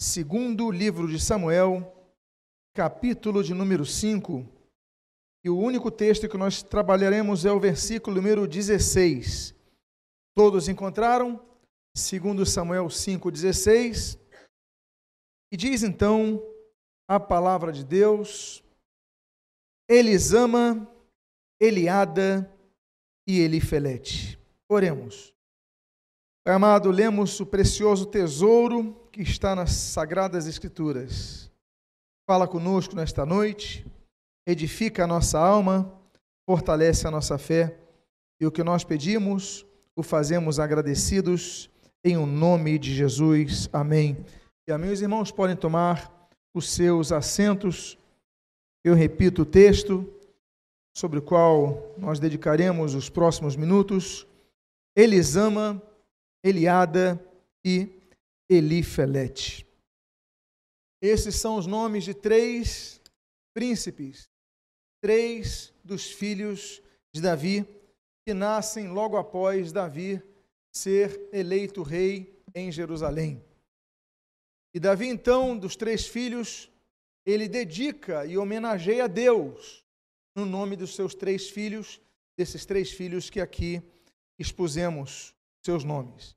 segundo livro de Samuel, capítulo de número 5. E o único texto que nós trabalharemos é o versículo número 16. Todos encontraram? Segundo Samuel 5:16. E diz então a palavra de Deus: Elisama, Eliada e Elifelete. Oremos. Pai amado, lemos o precioso tesouro que está nas Sagradas Escrituras. Fala conosco nesta noite, edifica a nossa alma, fortalece a nossa fé e o que nós pedimos, o fazemos agradecidos, em o nome de Jesus. Amém. E amém. Os irmãos podem tomar os seus assentos. Eu repito o texto sobre o qual nós dedicaremos os próximos minutos. Elisama Eliada e Elifelete. Esses são os nomes de três príncipes, três dos filhos de Davi, que nascem logo após Davi ser eleito rei em Jerusalém. E Davi, então, dos três filhos, ele dedica e homenageia a Deus no nome dos seus três filhos, desses três filhos que aqui expusemos seus nomes.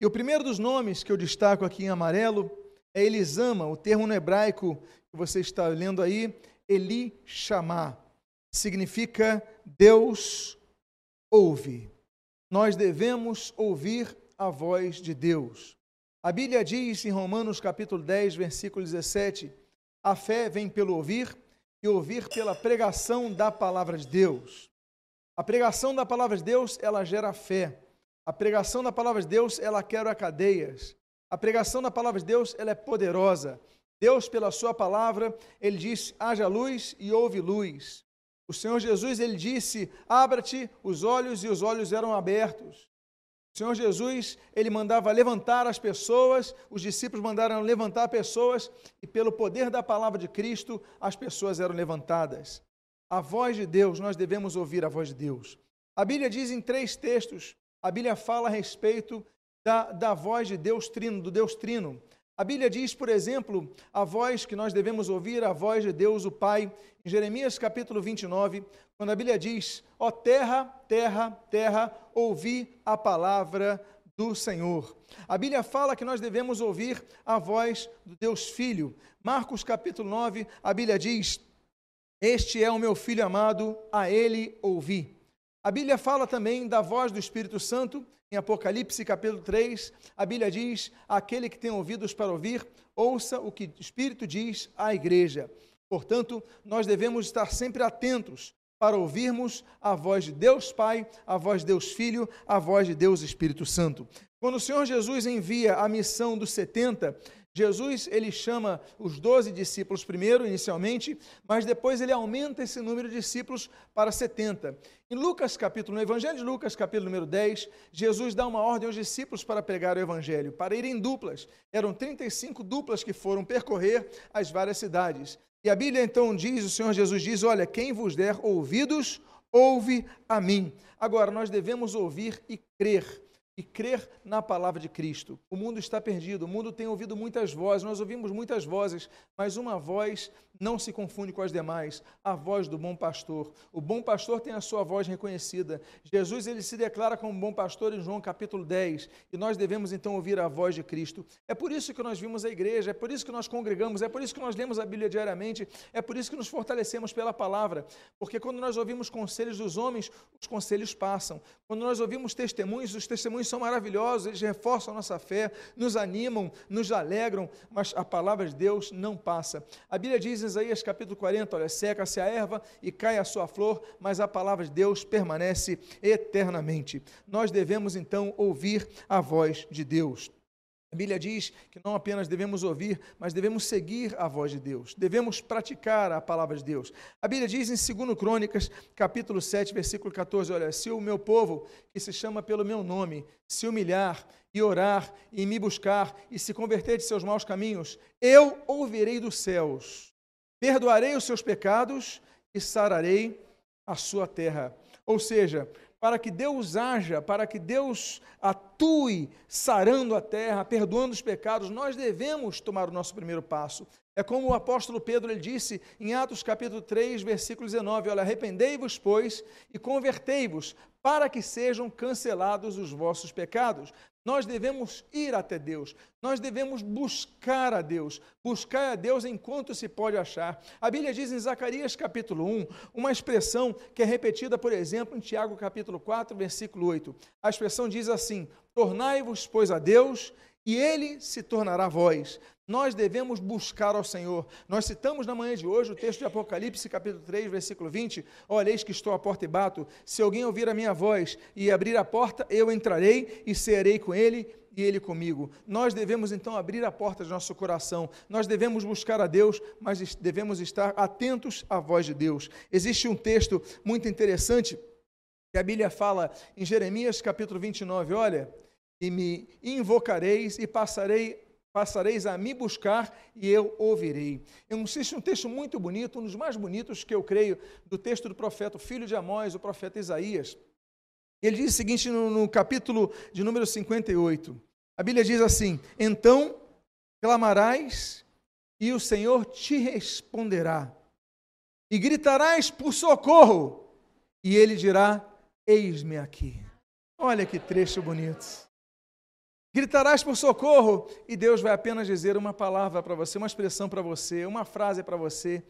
E o primeiro dos nomes que eu destaco aqui em amarelo é Elisama, o termo no hebraico que você está lendo aí, Eli chamar, significa Deus ouve. Nós devemos ouvir a voz de Deus. A Bíblia diz em Romanos capítulo 10, versículo 17: a fé vem pelo ouvir e ouvir pela pregação da palavra de Deus. A pregação da palavra de Deus, ela gera fé. A pregação da palavra de Deus, ela quebra cadeias. A pregação da palavra de Deus, ela é poderosa. Deus, pela sua palavra, ele diz: haja luz e houve luz. O Senhor Jesus, ele disse: abra-te os olhos, e os olhos eram abertos. O Senhor Jesus, ele mandava levantar as pessoas, os discípulos mandaram levantar pessoas, e pelo poder da palavra de Cristo, as pessoas eram levantadas. A voz de Deus, nós devemos ouvir a voz de Deus. A Bíblia diz em três textos a Bíblia fala a respeito da, da voz de Deus Trino, do Deus Trino. A Bíblia diz, por exemplo, a voz que nós devemos ouvir, a voz de Deus, o Pai, em Jeremias capítulo 29, quando a Bíblia diz: Ó oh, terra, terra, terra, ouvi a palavra do Senhor. A Bíblia fala que nós devemos ouvir a voz do Deus Filho. Marcos capítulo 9, a Bíblia diz: Este é o meu filho amado, a ele ouvi. A Bíblia fala também da voz do Espírito Santo, em Apocalipse capítulo 3, a Bíblia diz: aquele que tem ouvidos para ouvir, ouça o que o Espírito diz à igreja. Portanto, nós devemos estar sempre atentos para ouvirmos a voz de Deus Pai, a voz de Deus Filho, a voz de Deus Espírito Santo. Quando o Senhor Jesus envia a missão dos 70, Jesus ele chama os doze discípulos primeiro, inicialmente, mas depois ele aumenta esse número de discípulos para 70. Em Lucas capítulo, no Evangelho de Lucas, capítulo número 10, Jesus dá uma ordem aos discípulos para pregar o Evangelho, para irem em duplas. Eram 35 duplas que foram percorrer as várias cidades. E a Bíblia então diz, o Senhor Jesus diz, olha, quem vos der ouvidos, ouve a mim. Agora, nós devemos ouvir e crer e crer na palavra de Cristo. O mundo está perdido, o mundo tem ouvido muitas vozes, nós ouvimos muitas vozes, mas uma voz não se confunde com as demais, a voz do bom pastor. O bom pastor tem a sua voz reconhecida. Jesus ele se declara como bom pastor em João capítulo 10, e nós devemos então ouvir a voz de Cristo. É por isso que nós vimos a igreja, é por isso que nós congregamos, é por isso que nós lemos a Bíblia diariamente, é por isso que nos fortalecemos pela palavra, porque quando nós ouvimos conselhos dos homens, os conselhos passam. Quando nós ouvimos testemunhos, os testemunhos são maravilhosos, eles reforçam a nossa fé, nos animam, nos alegram, mas a palavra de Deus não passa. A Bíblia diz Isaías capítulo 40, olha, seca-se a erva e cai a sua flor, mas a palavra de Deus permanece eternamente. Nós devemos então ouvir a voz de Deus. A Bíblia diz que não apenas devemos ouvir, mas devemos seguir a voz de Deus, devemos praticar a palavra de Deus. A Bíblia diz em 2 Crônicas, capítulo 7, versículo 14: Olha, se o meu povo, que se chama pelo meu nome, se humilhar e orar e me buscar e se converter de seus maus caminhos, eu ouvirei dos céus perdoarei os seus pecados e sararei a sua terra. Ou seja, para que Deus haja, para que Deus atue sarando a terra, perdoando os pecados, nós devemos tomar o nosso primeiro passo. É como o apóstolo Pedro ele disse em Atos capítulo 3, versículo 19: Olha, arrependei-vos, pois, e convertei-vos, para que sejam cancelados os vossos pecados. Nós devemos ir até Deus, nós devemos buscar a Deus, buscar a Deus enquanto se pode achar. A Bíblia diz em Zacarias capítulo 1, uma expressão que é repetida, por exemplo, em Tiago capítulo 4, versículo 8. A expressão diz assim: Tornai-vos, pois, a Deus, e ele se tornará vós. Nós devemos buscar ao Senhor. Nós citamos na manhã de hoje o texto de Apocalipse, capítulo 3, versículo 20. Olha, eis que estou à porta e bato. Se alguém ouvir a minha voz e abrir a porta, eu entrarei e serei com ele e ele comigo. Nós devemos então abrir a porta de nosso coração. Nós devemos buscar a Deus, mas devemos estar atentos à voz de Deus. Existe um texto muito interessante que a Bíblia fala em Jeremias capítulo 29, olha, e me invocareis e passarei passareis a me buscar e eu ouvirei. Existe um texto muito bonito, um dos mais bonitos que eu creio, do texto do profeta, filho de Amós, o profeta Isaías. Ele diz o seguinte no, no capítulo de número 58. A Bíblia diz assim: Então clamarás e o Senhor te responderá, e gritarás por socorro, e ele dirá: Eis-me aqui. Olha que trecho bonito. Gritarás por socorro e Deus vai apenas dizer uma palavra para você, uma expressão para você, uma frase para você.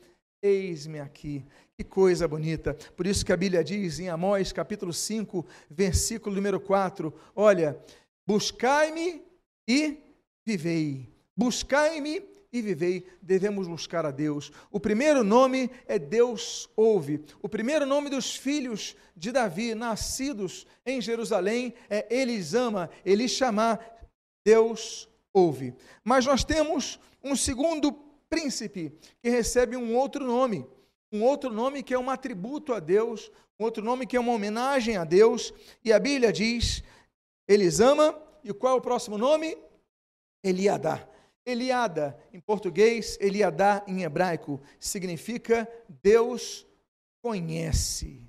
Eis-me aqui. Que coisa bonita. Por isso que a Bíblia diz em Amós, capítulo 5, versículo número 4: Olha, buscai-me e vivei. Buscai-me e vivei. Devemos buscar a Deus. O primeiro nome é Deus ouve. O primeiro nome dos filhos de Davi, nascidos em Jerusalém, é Elisama, Elishamá, Deus ouve. Mas nós temos um segundo príncipe que recebe um outro nome, um outro nome que é um atributo a Deus, um outro nome que é uma homenagem a Deus, e a Bíblia diz: Elisama, e qual é o próximo nome? Eliadá. Eliada, em português, Eliadá em hebraico, significa Deus conhece.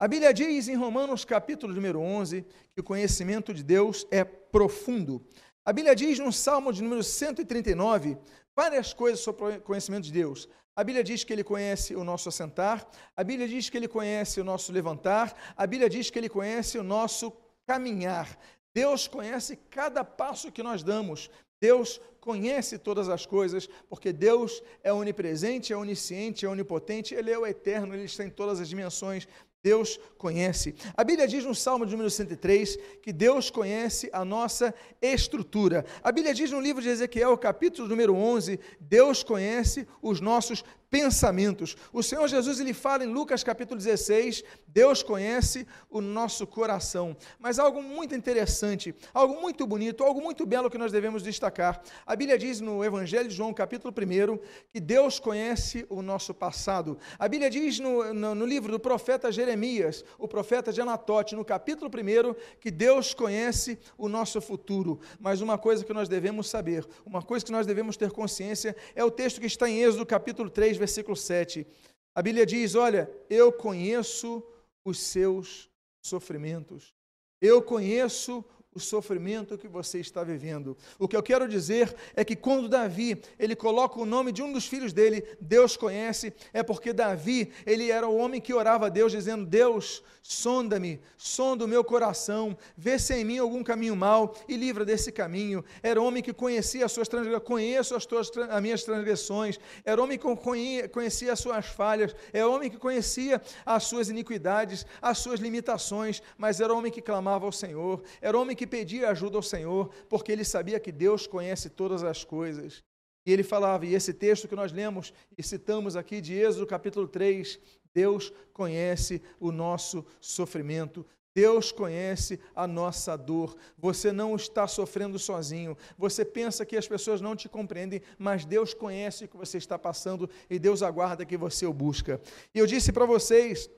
A Bíblia diz em Romanos capítulo número 11 que o conhecimento de Deus é profundo. A Bíblia diz no Salmo de número 139 várias coisas sobre o conhecimento de Deus. A Bíblia diz que ele conhece o nosso assentar, a Bíblia diz que ele conhece o nosso levantar, a Bíblia diz que ele conhece o nosso caminhar. Deus conhece cada passo que nós damos. Deus conhece todas as coisas, porque Deus é onipresente, é onisciente, é onipotente, Ele é o eterno, Ele está em todas as dimensões. Deus conhece. A Bíblia diz no Salmo de número 103 que Deus conhece a nossa estrutura. A Bíblia diz no livro de Ezequiel, capítulo número 11, Deus conhece os nossos pensamentos. O Senhor Jesus ele fala em Lucas capítulo 16, Deus conhece o nosso coração. Mas algo muito interessante, algo muito bonito, algo muito belo que nós devemos destacar. A Bíblia diz no Evangelho de João, capítulo 1, que Deus conhece o nosso passado. A Bíblia diz no, no, no livro do profeta Jeremias, o profeta de Anatote, no capítulo 1, que Deus conhece o nosso futuro. Mas uma coisa que nós devemos saber, uma coisa que nós devemos ter consciência, é o texto que está em Êxodo, capítulo 3, versículo 7. A Bíblia diz: Olha, eu conheço os seus sofrimentos, eu conheço o sofrimento que você está vivendo. O que eu quero dizer é que quando Davi, ele coloca o nome de um dos filhos dele, Deus conhece, é porque Davi, ele era o homem que orava a Deus dizendo: "Deus, sonda-me, sonda o meu coração, vê se em mim algum caminho mau e livra desse caminho". Era homem que conhecia as suas transgressões, conheço as tuas as minhas transgressões. Era homem que conhecia as suas falhas, era homem que conhecia as suas iniquidades, as suas limitações, mas era homem que clamava ao Senhor. Era homem que pedia ajuda ao Senhor, porque ele sabia que Deus conhece todas as coisas. E ele falava, e esse texto que nós lemos e citamos aqui de Êxodo capítulo 3, Deus conhece o nosso sofrimento, Deus conhece a nossa dor. Você não está sofrendo sozinho. Você pensa que as pessoas não te compreendem, mas Deus conhece o que você está passando e Deus aguarda que você o busca. E eu disse para vocês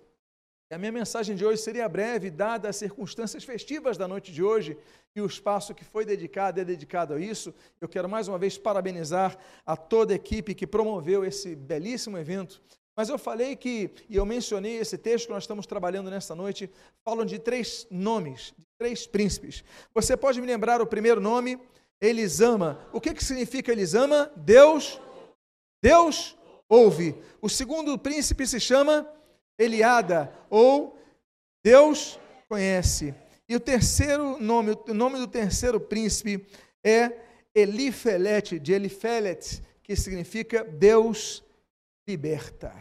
a minha mensagem de hoje seria breve, dada as circunstâncias festivas da noite de hoje e o espaço que foi dedicado é dedicado a isso. Eu quero mais uma vez parabenizar a toda a equipe que promoveu esse belíssimo evento. Mas eu falei que, e eu mencionei esse texto que nós estamos trabalhando nesta noite, falam de três nomes, de três príncipes. Você pode me lembrar o primeiro nome? Elisama. O que, que significa Elisama? Deus, Deus ouve. O segundo príncipe se chama Eliada, ou Deus conhece. E o terceiro nome, o nome do terceiro príncipe é Elifelete, de Elifelet, que significa Deus liberta.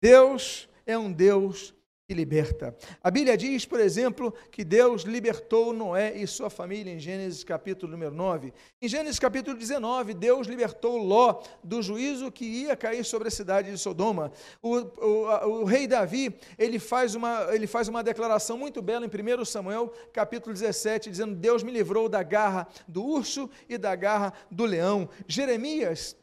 Deus é um Deus liberta. A Bíblia diz, por exemplo, que Deus libertou Noé e sua família em Gênesis capítulo número 9. Em Gênesis capítulo 19, Deus libertou Ló do juízo que ia cair sobre a cidade de Sodoma. O, o, o rei Davi, ele faz, uma, ele faz uma declaração muito bela em 1 Samuel capítulo 17, dizendo, Deus me livrou da garra do urso e da garra do leão. Jeremias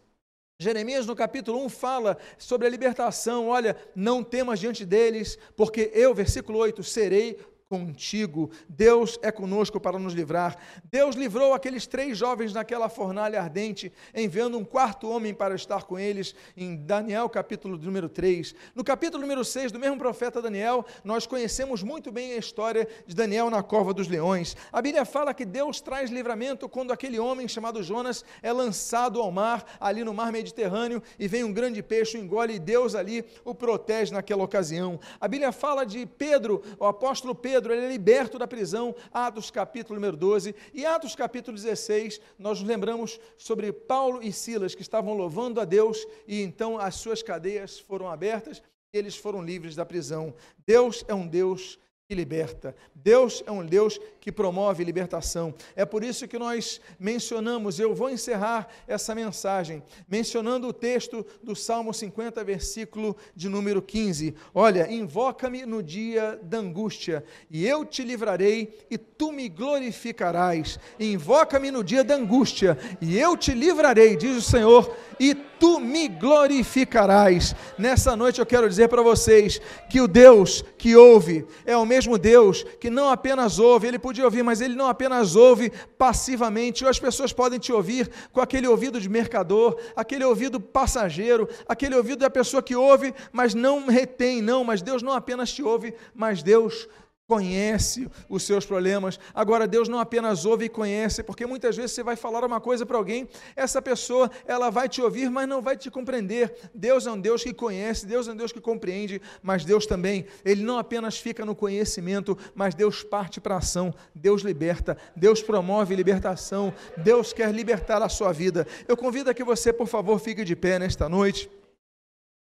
Jeremias, no capítulo 1, fala sobre a libertação. Olha, não temas diante deles, porque eu, versículo 8, serei contigo. Deus é conosco para nos livrar. Deus livrou aqueles três jovens naquela fornalha ardente, enviando um quarto homem para estar com eles, em Daniel, capítulo número 3. No capítulo número 6 do mesmo profeta Daniel, nós conhecemos muito bem a história de Daniel na cova dos leões. A Bíblia fala que Deus traz livramento quando aquele homem chamado Jonas é lançado ao mar, ali no mar Mediterrâneo, e vem um grande peixe, engole, e Deus ali o protege naquela ocasião. A Bíblia fala de Pedro, o apóstolo Pedro, Pedro ele é liberto da prisão, Atos capítulo número 12, e Atos capítulo 16, nós nos lembramos sobre Paulo e Silas que estavam louvando a Deus e então as suas cadeias foram abertas e eles foram livres da prisão. Deus é um Deus que liberta. Deus é um Deus que promove libertação. É por isso que nós mencionamos, eu vou encerrar essa mensagem, mencionando o texto do Salmo 50, versículo de número 15. Olha, invoca-me no dia da angústia, e eu te livrarei, e tu me glorificarás. Invoca-me no dia da angústia, e eu te livrarei, diz o Senhor, e tu me glorificarás. Nessa noite eu quero dizer para vocês que o Deus que ouve é o mesmo Deus que não apenas ouve, ele podia ouvir, mas ele não apenas ouve passivamente. Ou as pessoas podem te ouvir com aquele ouvido de mercador, aquele ouvido passageiro, aquele ouvido da pessoa que ouve, mas não retém, não, mas Deus não apenas te ouve, mas Deus conhece os seus problemas. Agora Deus não apenas ouve e conhece, porque muitas vezes você vai falar uma coisa para alguém, essa pessoa, ela vai te ouvir, mas não vai te compreender. Deus é um Deus que conhece, Deus é um Deus que compreende, mas Deus também, ele não apenas fica no conhecimento, mas Deus parte para a ação. Deus liberta, Deus promove libertação, Deus quer libertar a sua vida. Eu convido a que você, por favor, fique de pé nesta noite.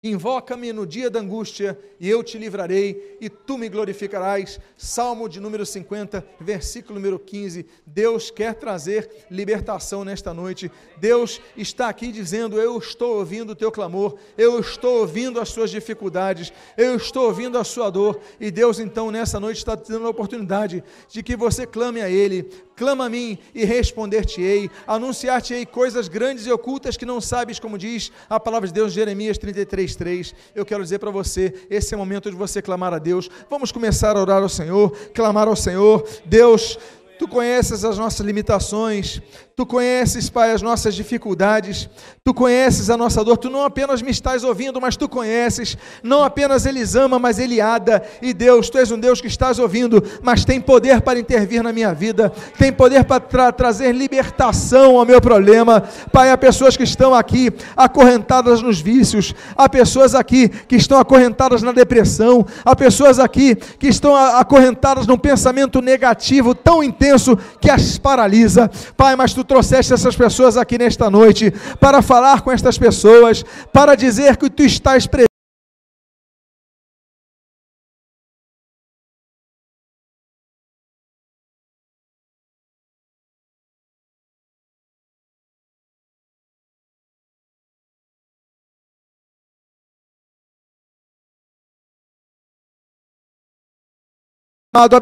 Invoca-me no dia da angústia, e eu te livrarei, e tu me glorificarás. Salmo de número 50, versículo número 15. Deus quer trazer libertação nesta noite. Deus está aqui dizendo: Eu estou ouvindo o teu clamor, eu estou ouvindo as suas dificuldades, eu estou ouvindo a sua dor. E Deus, então, nessa noite, está te dando a oportunidade de que você clame a Ele, clama a mim e responder-te-ei, anunciar-te-ei coisas grandes e ocultas que não sabes, como diz a palavra de Deus, Jeremias 33. 3. Eu quero dizer para você, esse é o momento de você clamar a Deus. Vamos começar a orar ao Senhor, clamar ao Senhor. Deus, Tu conheces as nossas limitações, Tu conheces, Pai, as nossas dificuldades, Tu conheces a nossa dor, Tu não apenas me estás ouvindo, mas Tu conheces, não apenas Elisama, mas Eliada, e Deus, Tu és um Deus que estás ouvindo, mas tem poder para intervir na minha vida, tem poder para tra trazer libertação ao meu problema, Pai, há pessoas que estão aqui acorrentadas nos vícios, há pessoas aqui que estão acorrentadas na depressão, há pessoas aqui que estão acorrentadas num pensamento negativo tão intenso que as paralisa, Pai, mas Tu tu trouxeste essas pessoas aqui nesta noite para falar com estas pessoas, para dizer que tu estás presente. Amado,